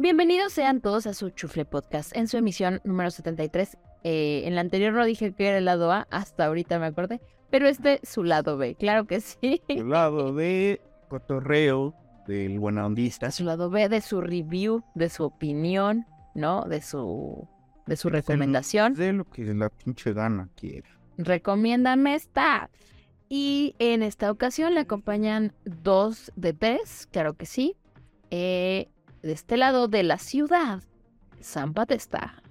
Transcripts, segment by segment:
Bienvenidos sean todos a su Chufle Podcast en su emisión número 73. Eh, en la anterior no dije que era el lado A, hasta ahorita me acordé, pero este es su lado B, claro que sí. El lado de cotorreo del buena ondista. Su lado B de su review, de su opinión, ¿no? De su, de su recomendación. De lo que la pinche gana quiere. Recomiéndame esta. Y en esta ocasión le acompañan dos de tres, claro que sí. Eh, de este lado de la ciudad, San está.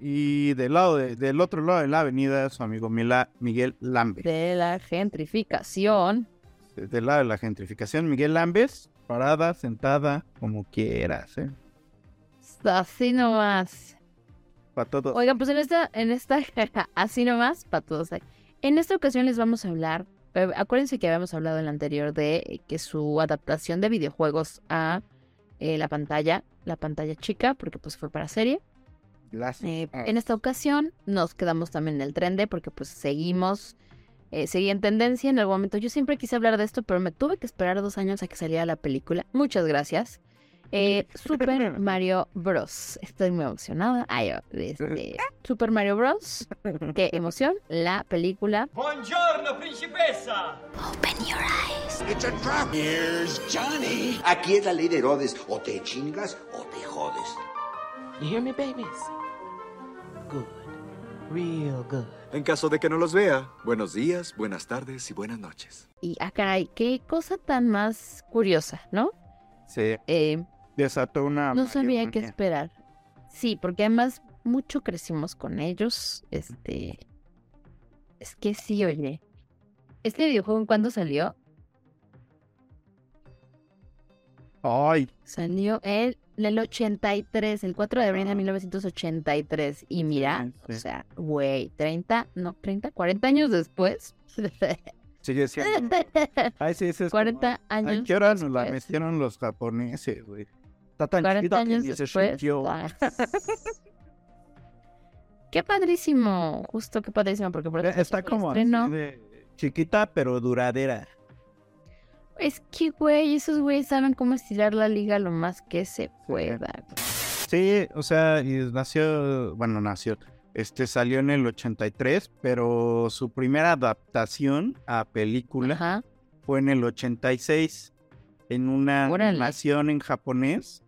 Y del lado del otro lado de la avenida, su amigo Miguel Lambes. De la gentrificación. Del lado de la gentrificación, Miguel Lambes, parada, sentada, como quieras, ¿eh? Así nomás. Para todos. Oigan, pues en esta, en esta, así nomás, para todos. En esta ocasión les vamos a hablar, eh, acuérdense que habíamos hablado en la anterior de que su adaptación de videojuegos a eh, la pantalla, la pantalla chica, porque pues fue para serie. Eh, en esta ocasión nos quedamos también en el tren de, porque pues seguimos, eh, seguí en tendencia en algún momento. Yo siempre quise hablar de esto, pero me tuve que esperar dos años a que saliera la película. Muchas gracias. Eh, Super Mario Bros. Estoy muy emocionada. Ay, este, Super Mario Bros. Qué emoción. La película. Buongiorno, principessa. Open your eyes. It's a trap. Here's Johnny. Aquí es la ley de Herodes. O te chingas o te jodes. You hear me, babies? Good. Real good. En caso de que no los vea, buenos días, buenas tardes y buenas noches. Y, ah, caray, qué cosa tan más curiosa, ¿no? Sí. Eh, desató una... No sabía qué esperar. Sí, porque además mucho crecimos con ellos. Este... Es que sí, oye. ¿Este videojuego en cuándo salió? Ay. Salió en el 83, el 4 de abril de 1983. Y mira, o sea, güey, 30, no, 30, 40 años después. Sigue siendo. Ay, sí, sí, es 40 años. Ay, ¿qué hora nos la metieron los japoneses, güey? Está tan 40 años que después. qué padrísimo, justo qué padrísimo, porque por está como de chiquita pero duradera. Es que, güey, esos güeyes saben cómo estirar la liga lo más que se pueda. Sí, o sea, y nació, bueno, nació, este salió en el 83, pero su primera adaptación a película fue en el 86, en una animación en japonés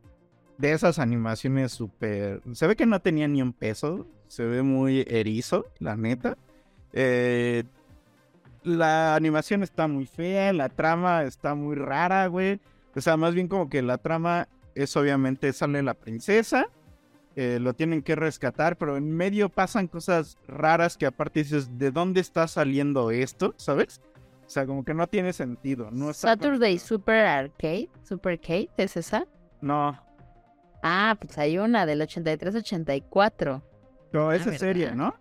de esas animaciones súper... Se ve que no tenía ni un peso, se ve muy erizo, la neta. Eh, la animación está muy fea, la trama está muy rara, güey. O sea, más bien como que la trama es obviamente sale la princesa, eh, lo tienen que rescatar, pero en medio pasan cosas raras que aparte dices, ¿de dónde está saliendo esto? ¿Sabes? O sea, como que no tiene sentido. No Saturday Super Arcade, Super Arcade, ¿es esa? No, Ah, pues hay una del 83-84. No, esa serie, ¿no?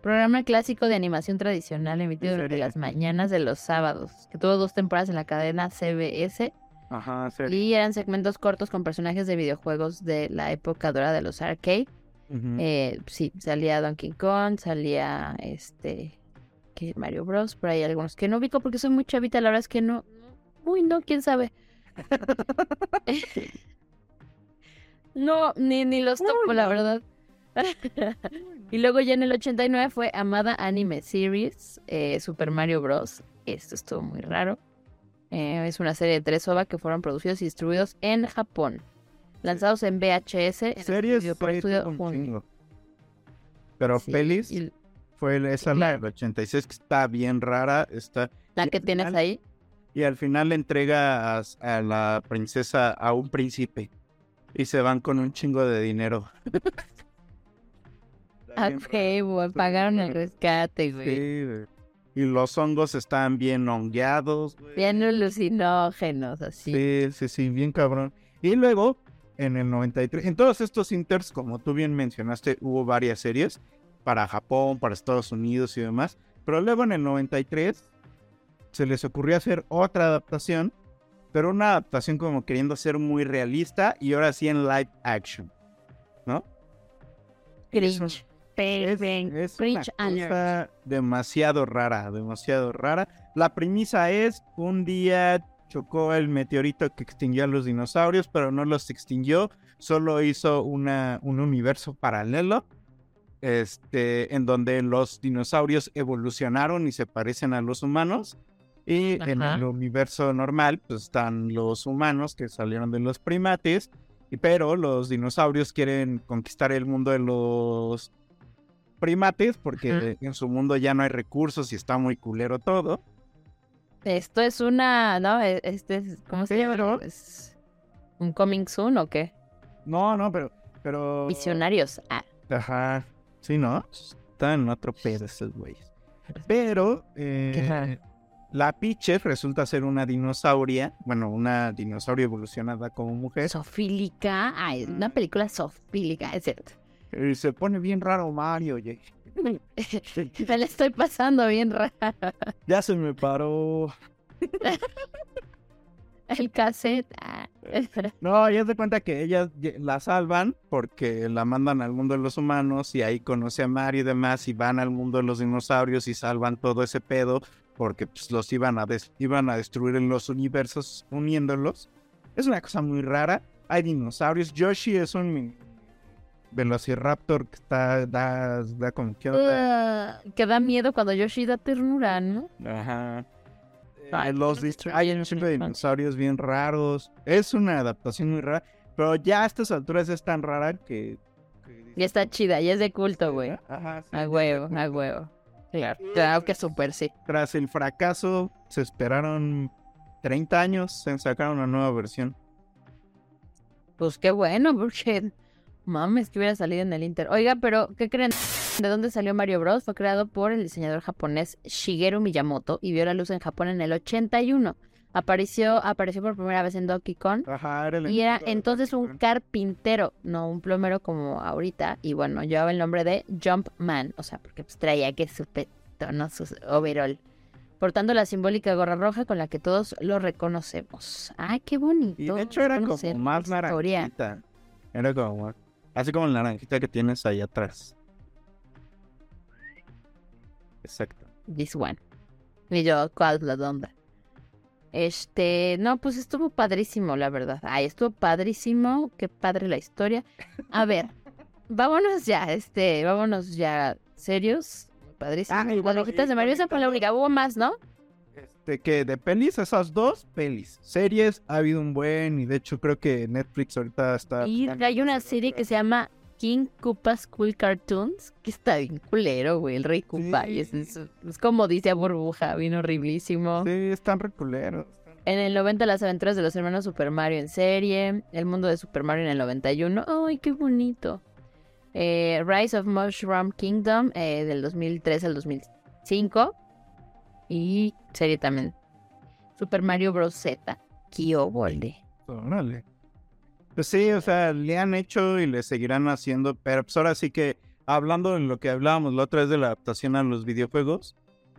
Programa clásico de animación tradicional emitido durante las mañanas de los sábados, que tuvo dos temporadas en la cadena CBS. Ajá, serie. Y eran segmentos cortos con personajes de videojuegos de la época dorada de los arcade. eh, sí, salía Donkey Kong, salía este que Mario Bros, por ahí algunos que no ubico porque soy muy chavita, la verdad es que no. Uy, no, quién sabe. No, ni, ni los topo, la verdad. y luego ya en el 89 fue Amada Anime Series, eh, Super Mario Bros. Esto estuvo muy raro. Eh, es una serie de tres OVA que fueron producidos y distribuidos en Japón. Lanzados en VHS. Series por Pero pelis fue esa la del 86 que está bien rara. Está, la que tienes ahí. Y al final le entrega a la princesa a un príncipe y se van con un chingo de dinero. ok, güey, pagaron el rescate, güey. Sí, güey. Y los hongos están bien hongueados, güey. Bien alucinógenos, así. Sí, sí, sí, bien cabrón. Y luego, en el 93. En todos estos inters, como tú bien mencionaste, hubo varias series para Japón, para Estados Unidos y demás. Pero luego en el 93 se les ocurrió hacer otra adaptación, pero una adaptación como queriendo ser muy realista y ahora sí en live action, ¿no? Cringe. Es, es una cosa demasiado rara, demasiado rara. La premisa es un día chocó el meteorito que extinguió a los dinosaurios, pero no los extinguió, solo hizo una, un universo paralelo, este, en donde los dinosaurios evolucionaron y se parecen a los humanos. Y en el universo normal, pues están los humanos que salieron de los primates, pero los dinosaurios quieren conquistar el mundo de los primates porque en su mundo ya no hay recursos y está muy culero todo. Esto es una, ¿no? Este es, ¿cómo se llama? ¿Es un coming soon o qué? No, no, pero, pero. Visionarios. Ah. Ajá. Sí, ¿no? Están en otro pedo esos güeyes. Pero eh, la Piche resulta ser una dinosauria, bueno, una dinosauria evolucionada como mujer. Sofílica. Es una película sofílica, es cierto. Y se pone bien raro Mario, oye. me la estoy pasando bien rara. Ya se me paró. El cassette. Ah. No, ya se cuenta que ellas la salvan porque la mandan al mundo de los humanos y ahí conoce a Mario y demás y van al mundo de los dinosaurios y salvan todo ese pedo porque pues, los iban a, iban a destruir en los universos uniéndolos. Es una cosa muy rara. Hay dinosaurios. Yoshi es un Velociraptor que está, da, da como que... que da miedo cuando Yoshi da ternura, ¿no? Ajá. Eh, los hay siempre dinosaurios bien raros. Es una adaptación muy rara. Pero ya a estas alturas es tan rara que... Ya está chida, ya es de culto, güey. Ajá. a huevo, a huevo. Claro, claro que súper sí. Tras el fracaso, se esperaron 30 años en sacar una nueva versión. Pues qué bueno, porque Mames, que hubiera salido en el Inter. Oiga, pero ¿qué creen? ¿De dónde salió Mario Bros? Fue creado por el diseñador japonés Shigeru Miyamoto y vio la luz en Japón en el 81. Apareció, apareció por primera vez en Donkey Kong. Ajá, era y era entonces un carpintero, no un plomero como ahorita. Y bueno, llevaba el nombre de Jumpman. O sea, porque pues, traía que su peto, no su overall. Portando la simbólica gorra roja con la que todos lo reconocemos. ¡Ay, qué bonito! Y de hecho era como más naranjita. Era como Así como la naranjita que tienes ahí atrás. Exacto. This one. Y yo, ¿cuál es la onda? Este, no, pues estuvo padrísimo, la verdad. Ay, estuvo padrísimo. Qué padre la historia. A ver, vámonos ya, este, vámonos ya serios. Padrísimo. Ah, Las hojitas de Mario, esa fue la única. Hubo más, ¿no? Este, que de pelis, esas dos pelis. Series, ha habido un buen, y de hecho creo que Netflix ahorita está... Y hay una serie que se llama King Koopa's Cool Cartoons, que está bien culero, güey, el Rey Koopa. Y es, como dice a Burbuja, bien horriblísimo. Sí, están re culeros. En el 90 las aventuras de los hermanos Super Mario en serie, El mundo de Super Mario en el 91, ¡ay, qué bonito! Eh, Rise of Mushroom Kingdom eh, del 2003 al 2005 y serie también. Super Mario Bros. Z. Kyo Bolde. Órale. Pues sí, o sea, le han hecho y le seguirán haciendo, pero pues ahora sí que, hablando de lo que hablábamos la otra vez de la adaptación a los videojuegos,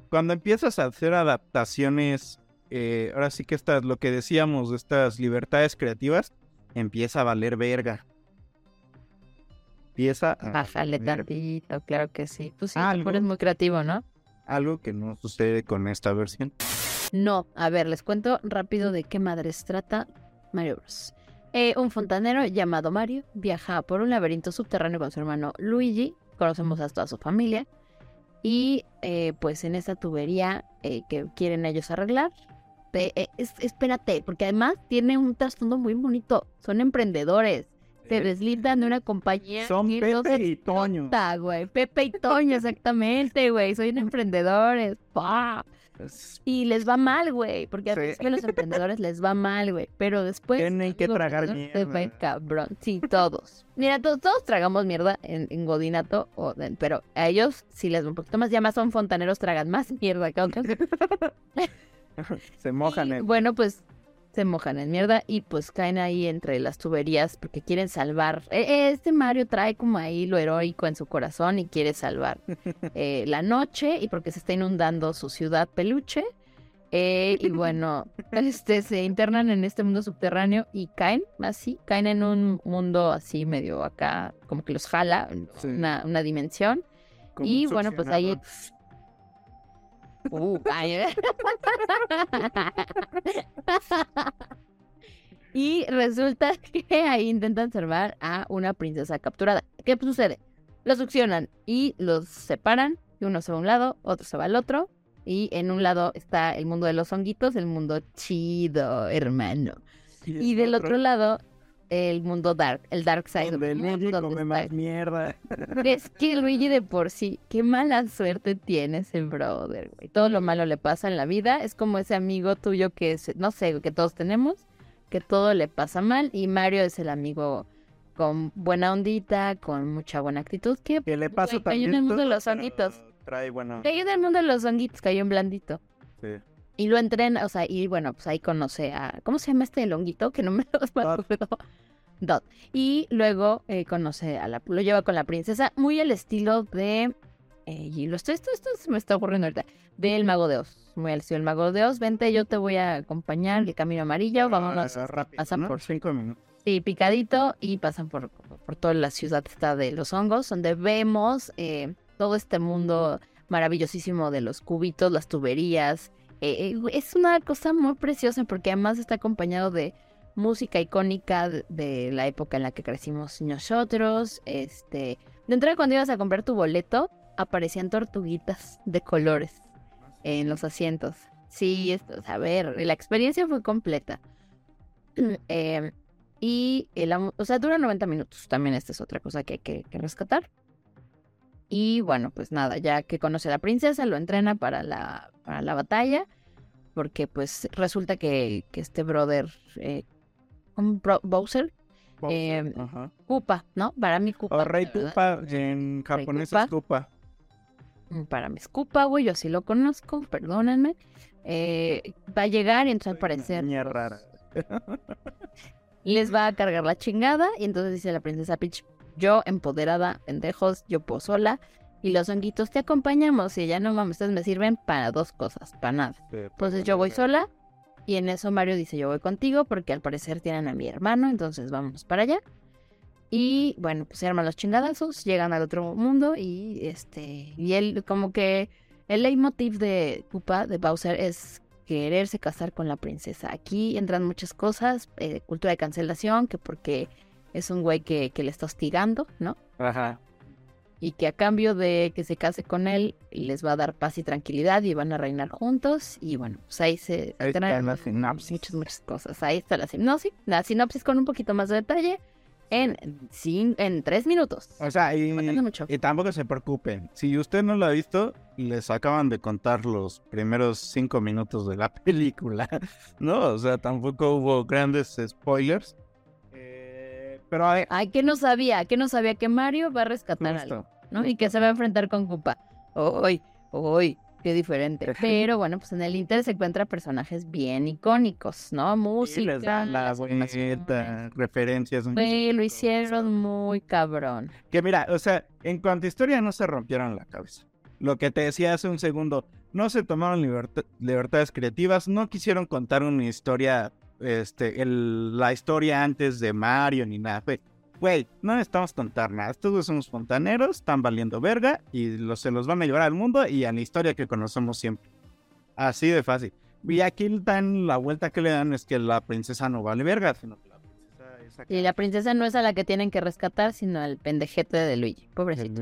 cuando empiezas a hacer adaptaciones, eh, ahora sí que estas, lo que decíamos, estas libertades creativas, empieza a valer verga. Empieza a... Bájale tardito, claro que sí. Tú sí, eres muy creativo, ¿no? algo que no sucede con esta versión. No, a ver, les cuento rápido de qué madres trata Mario Bros. Eh, un fontanero llamado Mario viaja por un laberinto subterráneo con su hermano Luigi, conocemos a toda su familia, y eh, pues en esta tubería eh, que quieren ellos arreglar, espérate, porque además tiene un trasfondo muy bonito, son emprendedores se deslindan de una compañía. Son Pepe y Toño. Pepe y Toño, exactamente, güey. Soy emprendedores. Y les va mal, güey. Porque a veces los emprendedores les va mal, güey. Pero después. Tienen que tragar mierda. cabrón. Sí, todos. Mira, todos, todos tragamos mierda en, Godinato. O, pero a ellos sí les va un poquito más. Ya más son fontaneros, tragan más mierda, Se mojan. bueno, pues se mojan en mierda y pues caen ahí entre las tuberías porque quieren salvar. e- Este Mario trae como ahí lo heroico en su corazón y quiere salvar eh, la noche y porque se está inundando su ciudad peluche. Eh, y bueno, este se internan en este mundo subterráneo y caen así, caen en un mundo así medio acá, como que los jala, Sí. una, una dimensión. Como Y bueno, pues ahí. Uh, ay, y resulta que ahí intentan salvar a una princesa capturada. ¿Qué sucede? Los succionan y los separan. Y uno se va a un lado, otro se va al otro. Y en un lado está el mundo de los honguitos, el mundo chido, hermano. Y del otro lado, el mundo dark, el dark side. Donde the Luigi come más mierda. es que Luigi de por sí, qué mala suerte tiene ese brother, güey. Todo lo malo le pasa en la vida. Es como ese amigo tuyo que, es- no sé, que todos tenemos, que todo le pasa mal. Y Mario es el amigo con buena ondita, con mucha buena actitud. Que Que le pasa Güey, cayó también en el mundo de los honguitos. Trae bueno. cayó en el mundo de los honguitos, cayó en blandito. Sí. Y lo entrena, o sea, y bueno, pues ahí conoce a. ¿Cómo se llama este del honguito? Que no me lo acuerdo. Dot. Y luego eh, conoce a la. Lo lleva con la princesa, muy al estilo de. eh, y lo estoy, esto, esto se me está ocurriendo ahorita. Del Mago de Oz. Muy al estilo del Mago de Oz. Vente, yo te voy a acompañar. El camino amarillo. Vámonos. Ah, rápido, pasan ¿no? por cinco minutos. Sí, picadito y pasan por, por toda la ciudad esta de los hongos, donde vemos eh, todo este mundo maravillosísimo de los cubitos, las tuberías. Eh, eh, es una cosa muy preciosa porque además está acompañado de música icónica de, la época en la que crecimos nosotros. Este, de cuando ibas a comprar tu boleto, aparecían tortuguitas de colores en los asientos. Sí, esto, a ver, la experiencia fue completa. Eh, y, el, o sea, dura 90 minutos. También esta es otra cosa que hay que, que rescatar. Y bueno, pues nada, ya que conoce a la princesa, lo entrena para la, para la batalla. Porque pues resulta que, que este brother, eh, un bro- Bowser, Bowser, Eh, Ajá. Koopa, ¿no? Para mí Koopa. O Rey ¿verdad? Koopa, en japonés es Koopa. Mm, Para mí es Koopa, güey, yo sí lo conozco, perdónenme. Eh, va a llegar y entonces al parecer Niña rara. les va a cargar la chingada y entonces dice la princesa Peach, yo empoderada, pendejos, yo puedo sola y los honguitos te acompañamos y ella no mames, ustedes me sirven para dos cosas, para nada. Entonces yo voy sola y en eso Mario dice yo voy contigo porque al parecer tienen a mi hermano, entonces vamos para allá. Y bueno, pues se arman los chingadazos, llegan al otro mundo y este y él como que el leitmotiv de Koopa, de Bowser es quererse casar con la princesa. Aquí entran muchas cosas, eh, cultura de cancelación, que porque es un güey que, que le está hostigando, ¿no? Ajá. y que a cambio de que se case con él les va a dar paz y tranquilidad y van a reinar juntos y bueno, pues ahí se Ahí está la sinopsis. muchas, muchas cosas. Ahí está la sinopsis, la sinopsis con un poquito más de detalle en, cin- en tres minutos. O sea, y, mucho. y tampoco se preocupen. Si usted no lo ha visto, les acaban de contar los primeros cinco minutos de la película. No, o sea, tampoco hubo grandes spoilers. Pero a ver, Ay, que no sabía, que no sabía que Mario va a rescatar algo. ¿no? Y que se va a enfrentar con Koopa. Uy, uy, qué diferente. Pero bueno, pues en el Inter se encuentra personajes bien icónicos, ¿no? Música, les dan la vuelta, referencias. Güey, lo hicieron muy cabrón. Que mira, o sea, en cuanto a historia no se rompieron la cabeza. Lo que te decía hace un segundo, no se tomaron liberta- libertades creativas, no quisieron contar una historia, este, el- la historia antes de Mario ni nada. Güey, no necesitamos contar nada. Estos son fontaneros, están valiendo verga y los, se los van a llevar al mundo y a la historia que conocemos siempre. Así de fácil. Y aquí dan la vuelta que le dan es que la princesa no vale verga, sino que la princesa es acá. Y la princesa no es a la que tienen que rescatar, sino al pendejete de Luigi. Pobrecito.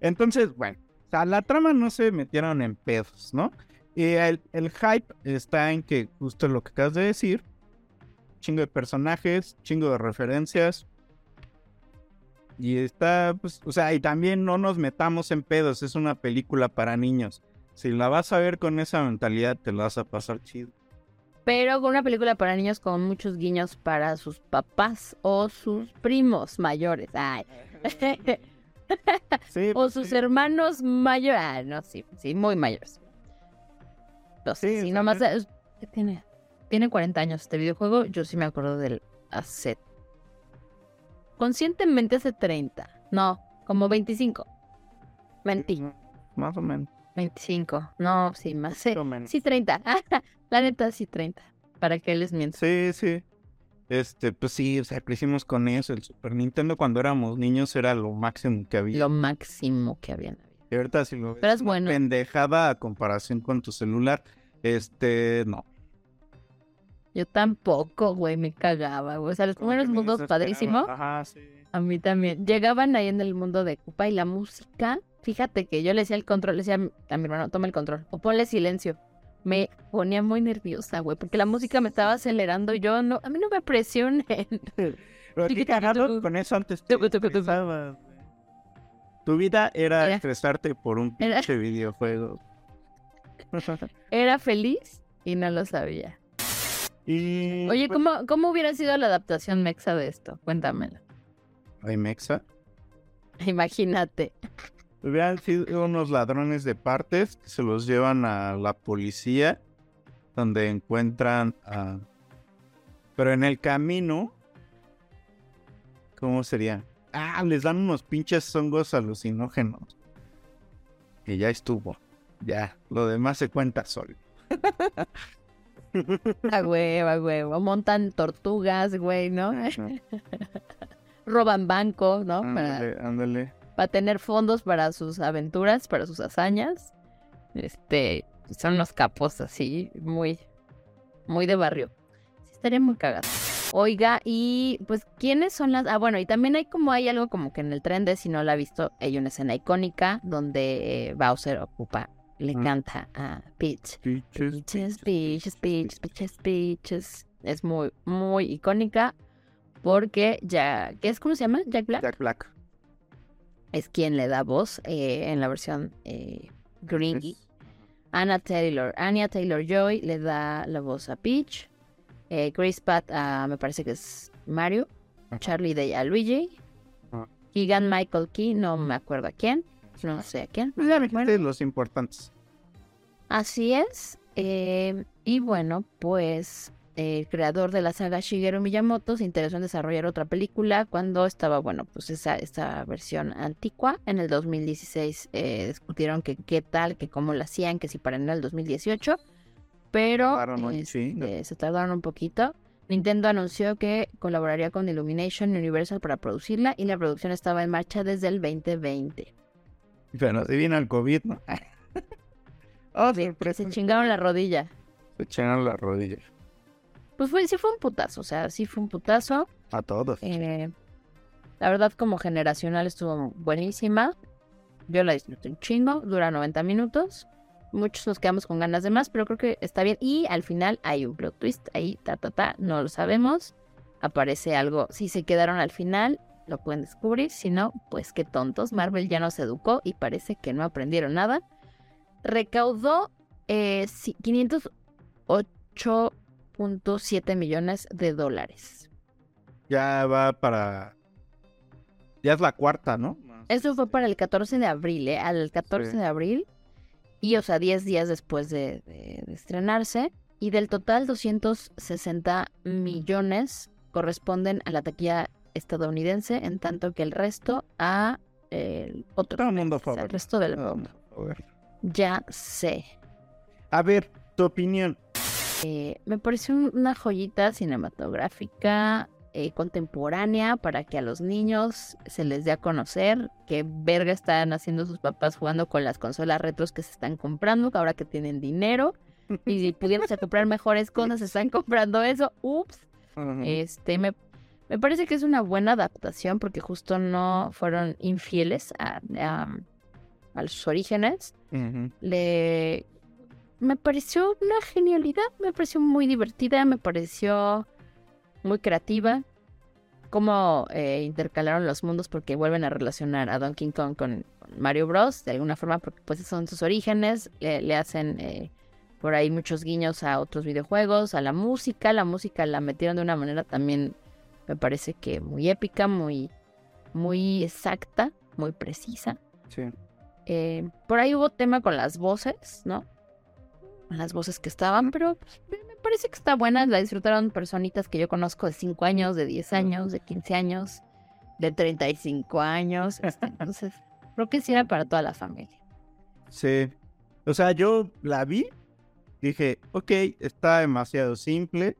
Entonces, bueno, o sea, la trama no se metieron en pedos, ¿no? Y el, el hype está en que, justo lo que acabas de decir, chingo de personajes, chingo de referencias. Y está, pues, o sea, y también no nos metamos en pedos, es una película para niños. Si la vas a ver con esa mentalidad, te la vas a pasar chido. Pero con una película para niños con muchos guiños para sus papás o sus primos mayores. Ay. Sí, o sus hermanos mayores. Ah, no, sí, sí, muy mayores. Sí, sí, nomás. es- eh, ¿Qué tiene? tiene 40 años este videojuego, yo sí me acuerdo del hace... Conscientemente hace 30. No, como 25. 20. Más o menos. 25. No, sí, más. Sí, o menos. sí 30. La neta, sí 30. ¿Para qué les miento? Sí, sí. Este, pues sí, o sea, crecimos con eso. El Super Nintendo cuando éramos niños era lo máximo que había. Lo máximo que había. Y ahorita si lo ves Pero es una bueno. pendejada a comparación con tu celular, este, no. Yo tampoco, güey, me cagaba, güey. O sea, los primeros mundos padrísimos. Ajá, sí. A mí también. Llegaban ahí en el mundo de Cupa y la música. Fíjate que yo le decía el control, le decía a mi hermano, toma el control o ponle silencio. Me ponía muy nerviosa, güey, porque la música me estaba acelerando y yo no, a mí no me presionen. Pero qué cagado con eso antes te. Tu vida era, Era- estresarte por un Era- pinche videojuego. Era feliz y no lo sabía. y Oye, pues, ¿cómo, ¿cómo hubiera sido la adaptación mexa de esto? Cuéntamelo. Ay, Mexa. Imagínate. Hubieran sido unos ladrones de partes que se los llevan a la policía, donde encuentran a... Pero en el camino... ¿Cómo sería? Ah, les dan unos pinches hongos alucinógenos. Y ya estuvo. Ya, lo demás se cuenta solo. A huevo, a huevo. Montan tortugas, güey, ¿no? Roban banco, ¿no? Para, Ándale, ándale. para tener fondos para sus aventuras, para sus hazañas. Este, son unos capos así, muy, muy de barrio. Sí, estaría muy cagado. Oiga, y pues, ¿quiénes son las...? Ah, bueno, y también hay como, hay algo como que en el tren de, si no la ha visto, hay una escena icónica donde eh, Bowser ocupa, le canta a Peach. Peaches, peaches, peaches, peaches, peaches. Es muy, muy icónica porque ya, ¿qué es? ¿Cómo se llama? Jack Black. Jack Black. Es quien le da voz eh, en la versión eh, gringy. Anna Taylor. Anya Taylor Joy le da la voz a Peach. Eh, Chris Pratt a, me parece que es Mario. Charlie Day a Luigi. Keegan Michael Key, no me acuerdo a quién. No sé a quién. Pues Bueno. los importantes. Así es. eh, y bueno, pues el creador de la saga Shigeru Miyamoto se interesó en desarrollar otra película cuando estaba, bueno, pues esa, esa versión antigua. En el 2016 eh, discutieron que qué tal, que cómo la hacían, que si para en el 2018. Pero Tardaron este, se tardaron un poquito. Nintendo anunció que colaboraría con Illumination Universal para producirla y la producción estaba en marcha desde el 2020. Pero adivina el COVID, ¿no? oh, sorpresa. Se chingaron la rodilla. Se echaron la rodilla. Pues fue, sí fue un putazo, o sea, sí fue un putazo. A todos. Eh, la verdad, como generacional estuvo buenísima. Yo la disfruté un chingo, dura 90 minutos. Muchos nos quedamos con ganas de más, pero creo que está bien. Y al final hay un plot twist ahí, ta, ta, ta, no lo sabemos. Aparece algo. Si se quedaron al final, lo pueden descubrir. Si no, pues qué tontos. Marvel ya nos educó y parece que no aprendieron nada. Recaudó eh, sí, 508.7 millones de dólares. Ya va para. Ya es la cuarta, ¿no? Eso fue para el 14 de abril, ¿eh? Al 14 Sí. de abril. Y, o sea, 10 días después de, de- de estrenarse. Y del total, 260 millones corresponden a la taquilla estadounidense, en tanto que el resto a el otro. Todo el mundo o sea, favor. el resto del mundo. Ya sé. A ver, tu opinión. Eh, me pareció un- una joyita cinematográfica eh, contemporánea para que a los niños se les dé a conocer qué verga están haciendo sus papás jugando con las consolas retros que se están comprando, ahora que tienen dinero. Y si pudiéndose comprar mejores cosas, se están comprando eso. Ups. Este, me, me parece que es una buena adaptación porque justo no fueron infieles a, a, a sus orígenes le me pareció una genialidad, me pareció muy divertida, me pareció muy creativa. Cómo eh, intercalaron los mundos porque vuelven a relacionar a Donkey Kong con, con Mario Bros. de alguna forma porque pues son sus orígenes, le, le hacen eh, por ahí muchos guiños a otros videojuegos, a la música, la música la metieron de una manera también me parece que muy épica, muy muy exacta, muy precisa. Sí. Eh, por ahí hubo tema con las voces, ¿no? las voces que estaban, pero pues, me parece que está buena. La disfrutaron personitas que yo conozco de 5 años, de 10 años, de 15 años, de 35 años. este, entonces, creo que sí era para toda la familia. Sí. O sea, yo la vi, dije, ok, está demasiado simple.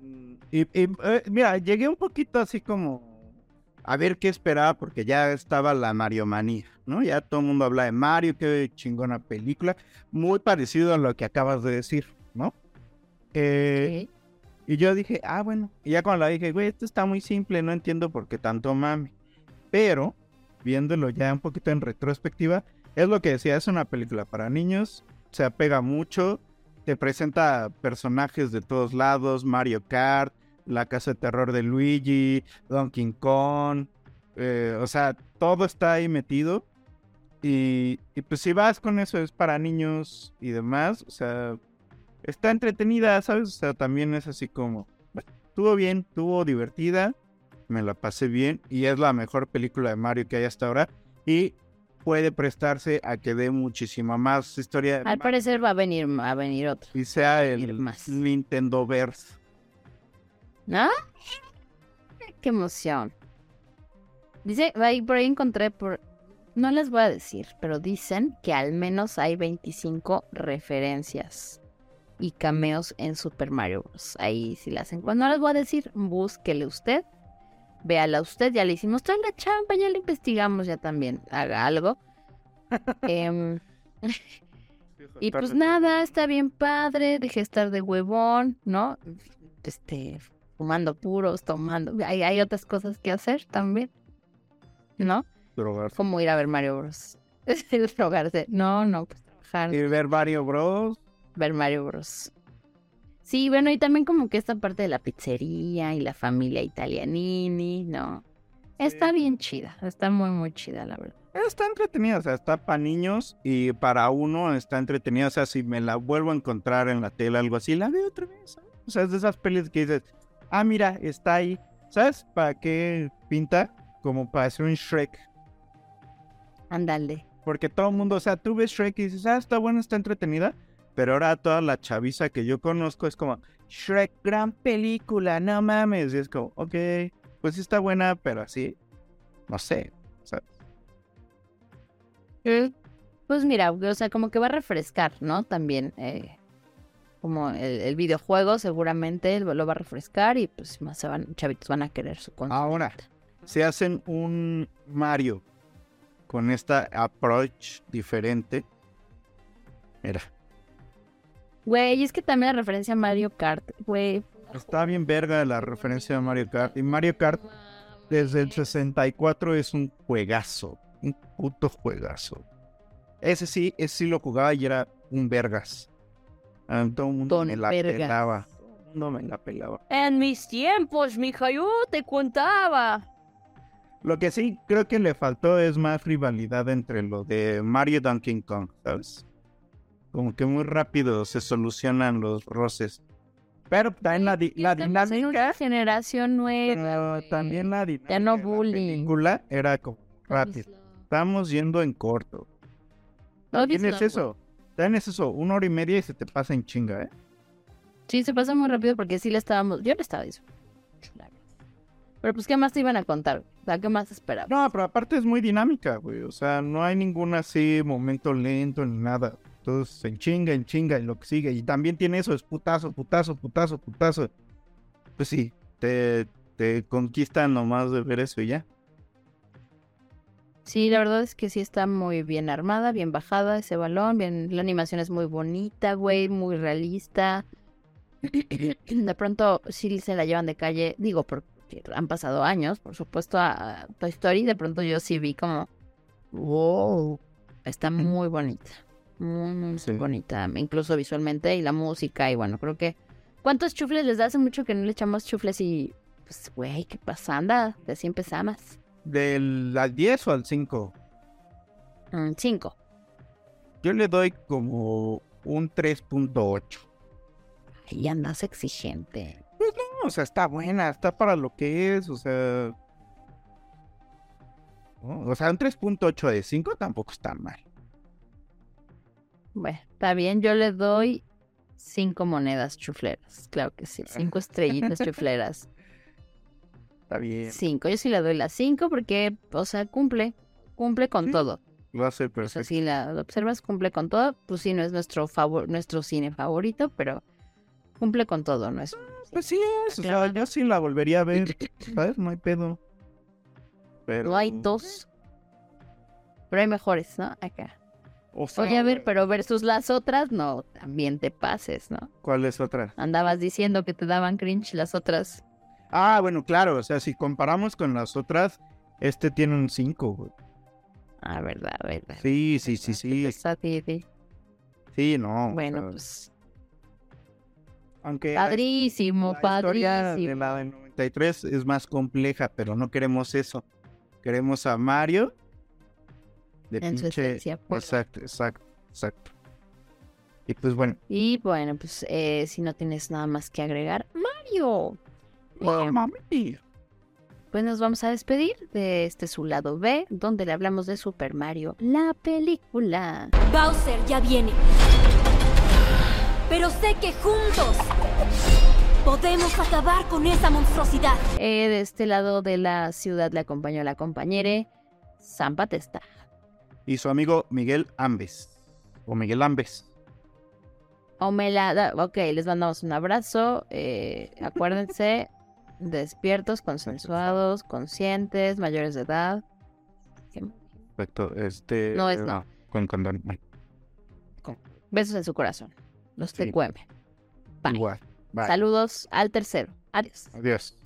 Y, y, eh, mira, llegué un poquito así como a ver qué esperaba porque ya estaba la Mario Manía, ¿no? Ya todo el mundo habla de Mario, qué chingona película. Muy parecido a lo que acabas de decir, ¿no? Eh, Y yo dije, ah, bueno. Y ya cuando la dije, güey, esto está muy simple, no entiendo por qué tanto mami. Pero, viéndolo ya un poquito en retrospectiva, es lo que decía, es una película para niños, se apega mucho, te presenta personajes de todos lados, Mario Kart, la casa de terror de Luigi, Donkey Kong, eh, o sea, todo está ahí metido. Y, pues si vas con eso es para niños y demás, o sea, está entretenida, ¿sabes? O sea, también es así como, estuvo bien, estuvo divertida, me la pasé bien y es la mejor película de Mario que hay hasta ahora y puede prestarse a que dé muchísima más historia. Al parecer va a venir, va a venir otro. Y sea el Nintendo Verse. ¿No? Qué emoción. Dice, ahí por ahí encontré por... No les voy a decir, pero dicen que al menos hay 25 referencias y cameos en Super Mario Bros. Ahí sí las encuentro. No les voy a decir, búsquele usted. Véala usted, ya le hicimos toda la champa, ya le investigamos ya también. Haga algo. Em, y pues nada, está bien padre, deje de estar de huevón, ¿no? Este, fumando puros, tomando. Hay, hay otras cosas que hacer también, ¿no? Drogarse. Como ir a ver Mario Bros. Drogarse. No, no, pues trabajar. Y ver Mario Bros. Ver Mario Bros. Sí, bueno, y también como que esta parte de la pizzería y la familia italianini, ¿no? Está bien chida, está muy, muy chida, la verdad. Está entretenida, o sea, está para niños y para uno está entretenida. O sea, si me la vuelvo a encontrar en la tele, algo así, la veo otra vez. ¿sabes? O sea, es de esas pelis que dices, ah, mira, está ahí. ¿Sabes para qué pinta? Como para hacer un Shrek. Ándale. Porque todo el mundo, o sea, tú ves Shrek y dices, ah, está buena, está entretenida. Pero ahora toda la chaviza que yo conozco es como, Shrek, gran película, no mames. Y es como, ok, pues sí está buena, pero así, no sé. ¿sabes? Eh, Pues mira, o sea, como que va a refrescar, ¿no? También, eh, como el, el videojuego seguramente lo va a refrescar y pues más se van, chavitos van a querer su consola. Ahora, si hacen un Mario con esta approach diferente, mira, Güey, es que también la referencia a Mario Kart, güey. está bien verga la referencia de Mario Kart. Y Mario Kart desde el 64 es un juegazo, un puto juegazo. Ese sí, ese sí lo jugaba y era un vergas. Todo el mundo Don me la vergas. pelaba. Todo el mundo me la pelaba. En mis tiempos, mija, yo te contaba. Lo que sí creo que le faltó es más rivalidad entre lo de Mario y Donkey Kong, ¿sabes? Como que muy rápido se solucionan los roces. Pero también la, di- la dinámica, generación nueva. también la dinámica Ya no de la bullying. película era como rápido. Estamos yendo en corto. Tienes no, eso. Tienes eso, una hora y media y se te pasa en chinga, ¿eh? Sí, se pasa muy rápido porque sí le estábamos. Yo le estaba verdad. Pero pues, ¿qué más te iban a contar? O sea, ¿qué más esperaba? No, pero aparte es muy dinámica, güey. O sea, no hay ningún así momento lento ni nada. Entonces, en chinga, en chinga, y lo que sigue. Y también tiene eso, es putazo, putazo, putazo, putazo. Pues sí, te, te conquistan nomás de ver eso y ya. Sí, la verdad es que sí está muy bien armada, bien bajada ese balón, bien, la animación es muy bonita, güey, muy realista. De pronto sí se la llevan de calle, digo, porque han pasado años, por supuesto, a Toy Story, de pronto yo sí vi como, wow, está muy bonita, muy, muy Sí. bonita, incluso visualmente y la música y bueno, creo que... ¿Cuántos chufles les da? Hace mucho que no le echamos chufles y, pues, güey, ¿qué pasa? Anda, así empezamos. ¿Del al 10 o al 5? Mm, cinco. Yo le doy como un 3.8. Ahí andas exigente. Pues no, o sea, está buena, está para lo que es, o sea... O sea, un 3.8 de 5 tampoco está mal. Bueno, está bien, yo le doy cinco monedas chufleras. Claro que sí, cinco estrellitas chufleras. Está bien. Cinco, yo sí le doy las cinco porque, o sea, cumple, cumple con todo. Lo hace O sea, perfecto. si la observas, cumple con todo. Pues sí, no es nuestro favor, nuestro cine favorito, pero cumple con todo, ¿no es? Pues sí es, o sea, yo sí la volvería a ver, ¿sabes? No hay pedo. Pero... No hay dos. Pero hay mejores, ¿no? Acá. O sea, Oye, a ver, pero versus las otras, no, también te pases, ¿no? ¿Cuál es otra? Andabas diciendo que te daban cringe las otras. Ah, bueno, claro, o sea, si comparamos con las otras, este tiene un 5, güey. Ah, verdad, verdad. Sí, sí, sí, sí. Está sí, sí. Sí, no. o Bueno, sea, pues aunque la- padrísimo, la historia de padrísimo. la del 93 es más compleja, pero no queremos eso. Queremos a Mario de En su pinche... esencia pura. Exacto, exacto, exacto. Y pues bueno, Y bueno, pues eh, si no tienes nada más que agregar, Mario. Eh, mami. pues nos vamos a despedir de este su lado B, donde le hablamos de Super Mario, la película. Bowser ya viene. Pero sé que juntos podemos acabar con esa monstruosidad. Eh, de este lado de la ciudad le acompañó la compañera San Batesta. Y su amigo Miguel Ambes. O Miguel Ambes. O me la da- Ok, les mandamos un abrazo. eh, acuérdense, despiertos, consensuados, conscientes, mayores de edad. Perfecto. Este. No es no. Con condón. Besos en su corazón. Los Sí. Bye. Igual. Bye. Saludos al tercero. Adiós. Adiós.